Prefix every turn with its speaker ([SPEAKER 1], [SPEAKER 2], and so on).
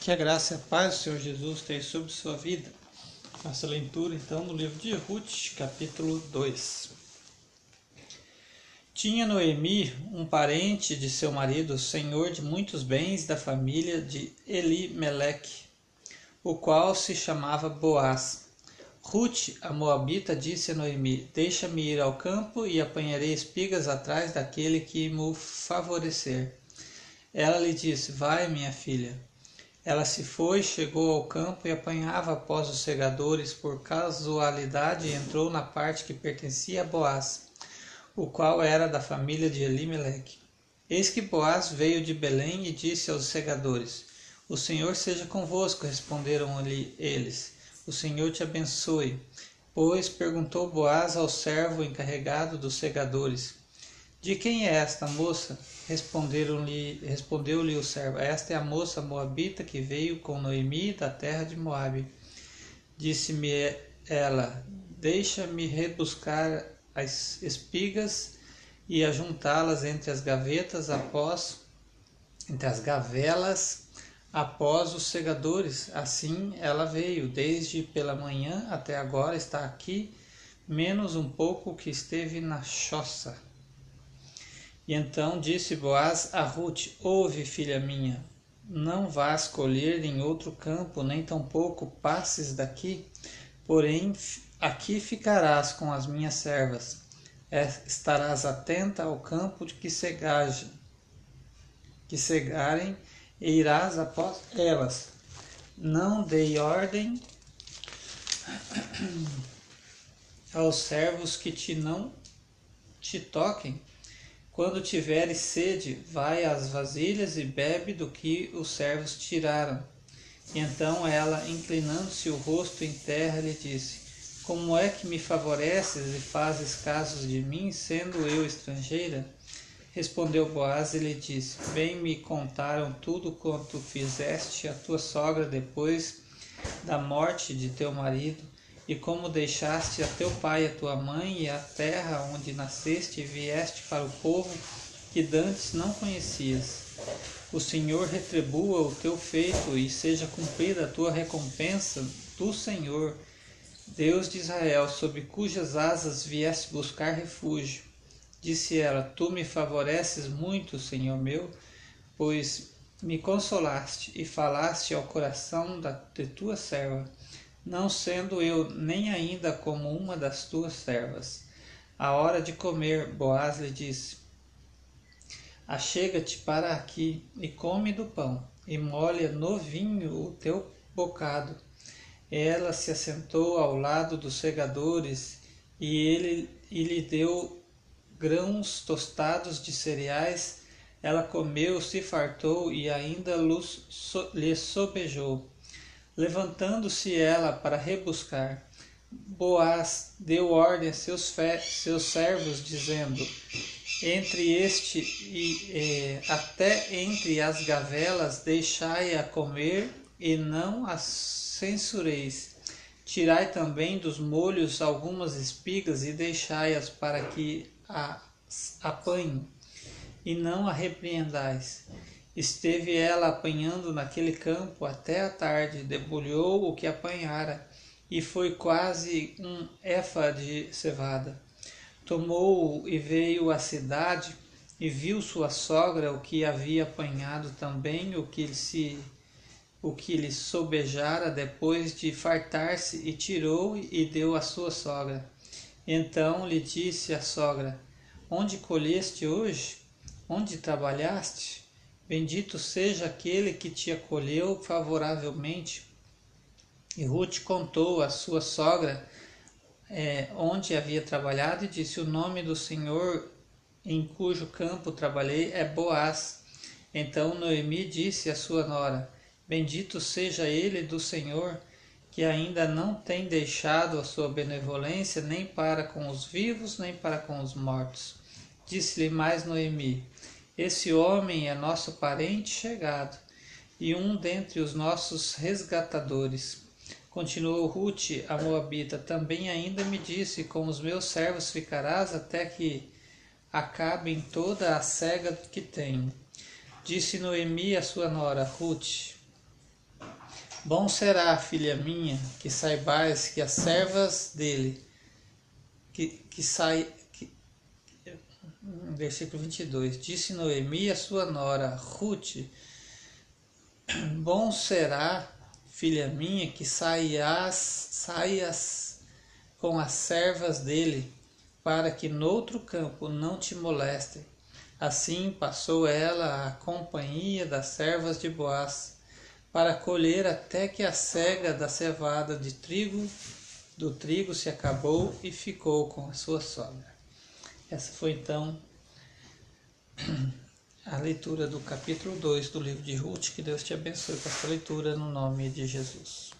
[SPEAKER 1] Que a graça e a paz do Senhor Jesus tenha sobre sua vida. Nossa leitura então no livro de Ruth, capítulo 2. Tinha Noemi um parente de seu marido, senhor de muitos bens da família de Elimeleque, o qual se chamava Boaz. Ruth, a moabita, disse a Noemi: Deixa-me ir ao campo e apanharei espigas atrás daquele que me favorecer. Ela lhe disse: Vai, minha filha. Ela se foi, chegou ao campo e apanhava após os segadores. Por casualidade, entrou na parte que pertencia a Boaz, o qual era da família de Elimeleque. Eis que Boaz veio de Belém e disse aos segadores: O Senhor seja convosco, responderam-lhe eles. O Senhor te abençoe. Pois perguntou Boaz ao servo encarregado dos segadores: De quem é esta moça? Responderam-lhe, respondeu-lhe o servo: Esta é a moça moabita que veio com Noemi da terra de Moabe. Disse-me ela: Deixa-me rebuscar as espigas e ajuntá-las entre as gavetas após entre as gavelas após os segadores. Assim ela veio, desde pela manhã até agora está aqui, menos um pouco que esteve na choça. E então disse Boaz a Ruth: Ouve, filha minha, não vás colher em outro campo, nem tampouco passes daqui, porém aqui ficarás com as minhas servas. Estarás atenta ao campo de que segaje, que segarem, e irás após elas. Não dei ordem aos servos que te não te toquem, quando tiveres sede, vai às vasilhas e bebe do que os servos tiraram. E então ela, inclinando-se o rosto em terra, lhe disse: Como é que me favoreces e fazes casos de mim, sendo eu estrangeira? Respondeu Boaz e lhe disse: Bem me contaram tudo quanto fizeste a tua sogra depois da morte de teu marido e como deixaste a teu pai a tua mãe e a terra onde nasceste e vieste para o povo que dantes não conhecias. O Senhor retribua o teu feito e seja cumprida a tua recompensa do Senhor, Deus de Israel, sob cujas asas vieste buscar refúgio. Disse ela: Tu me favoreces muito, Senhor meu, pois me consolaste e falaste ao coração da, de tua serva não sendo eu nem ainda como uma das tuas servas. A hora de comer, Boaz lhe disse: Achega-te para aqui e come do pão, e molha no vinho o teu bocado. Ela se assentou ao lado dos segadores, e ele e lhe deu grãos tostados de cereais. Ela comeu, se fartou e ainda lhe sobejou. Levantando-se ela para rebuscar, Boaz deu ordem a seus, seus servos, dizendo: Entre este e até entre as gavelas deixai-a comer e não as censureis. Tirai também dos molhos algumas espigas e deixai-as para que as apanhem, e não a repreendais. Esteve ela apanhando naquele campo até a tarde, debulhou o que apanhara, e foi quase um éfa de cevada. Tomou-o e veio à cidade, e viu sua sogra o que havia apanhado também, o que se o que lhe sobejara depois de fartar-se, e tirou e deu à sua sogra. Então lhe disse a sogra: Onde colheste hoje? Onde trabalhaste? Bendito seja aquele que te acolheu favoravelmente. E Ruth contou à sua sogra é, onde havia trabalhado e disse: O nome do Senhor em cujo campo trabalhei é Boaz. Então Noemi disse à sua nora: Bendito seja ele do Senhor, que ainda não tem deixado a sua benevolência nem para com os vivos, nem para com os mortos. Disse-lhe mais Noemi: esse homem é nosso parente chegado e um dentre os nossos resgatadores. Continuou Ruth, a Moabita, também ainda me disse: Com os meus servos ficarás até que acabem toda a cega que tenho. Disse Noemi a sua nora, Ruth: Bom será, filha minha, que saibais que as servas dele, que, que sai. Versículo 22. Disse Noemi a sua nora, Ruth: Bom será, filha minha, que saias, saias com as servas dele, para que noutro campo não te molestem Assim passou ela à companhia das servas de Boaz, para colher até que a cega da cevada de trigo do trigo se acabou e ficou com a sua sogra. Essa foi então a leitura do capítulo 2 do livro de Ruth. Que Deus te abençoe com essa leitura no nome de Jesus.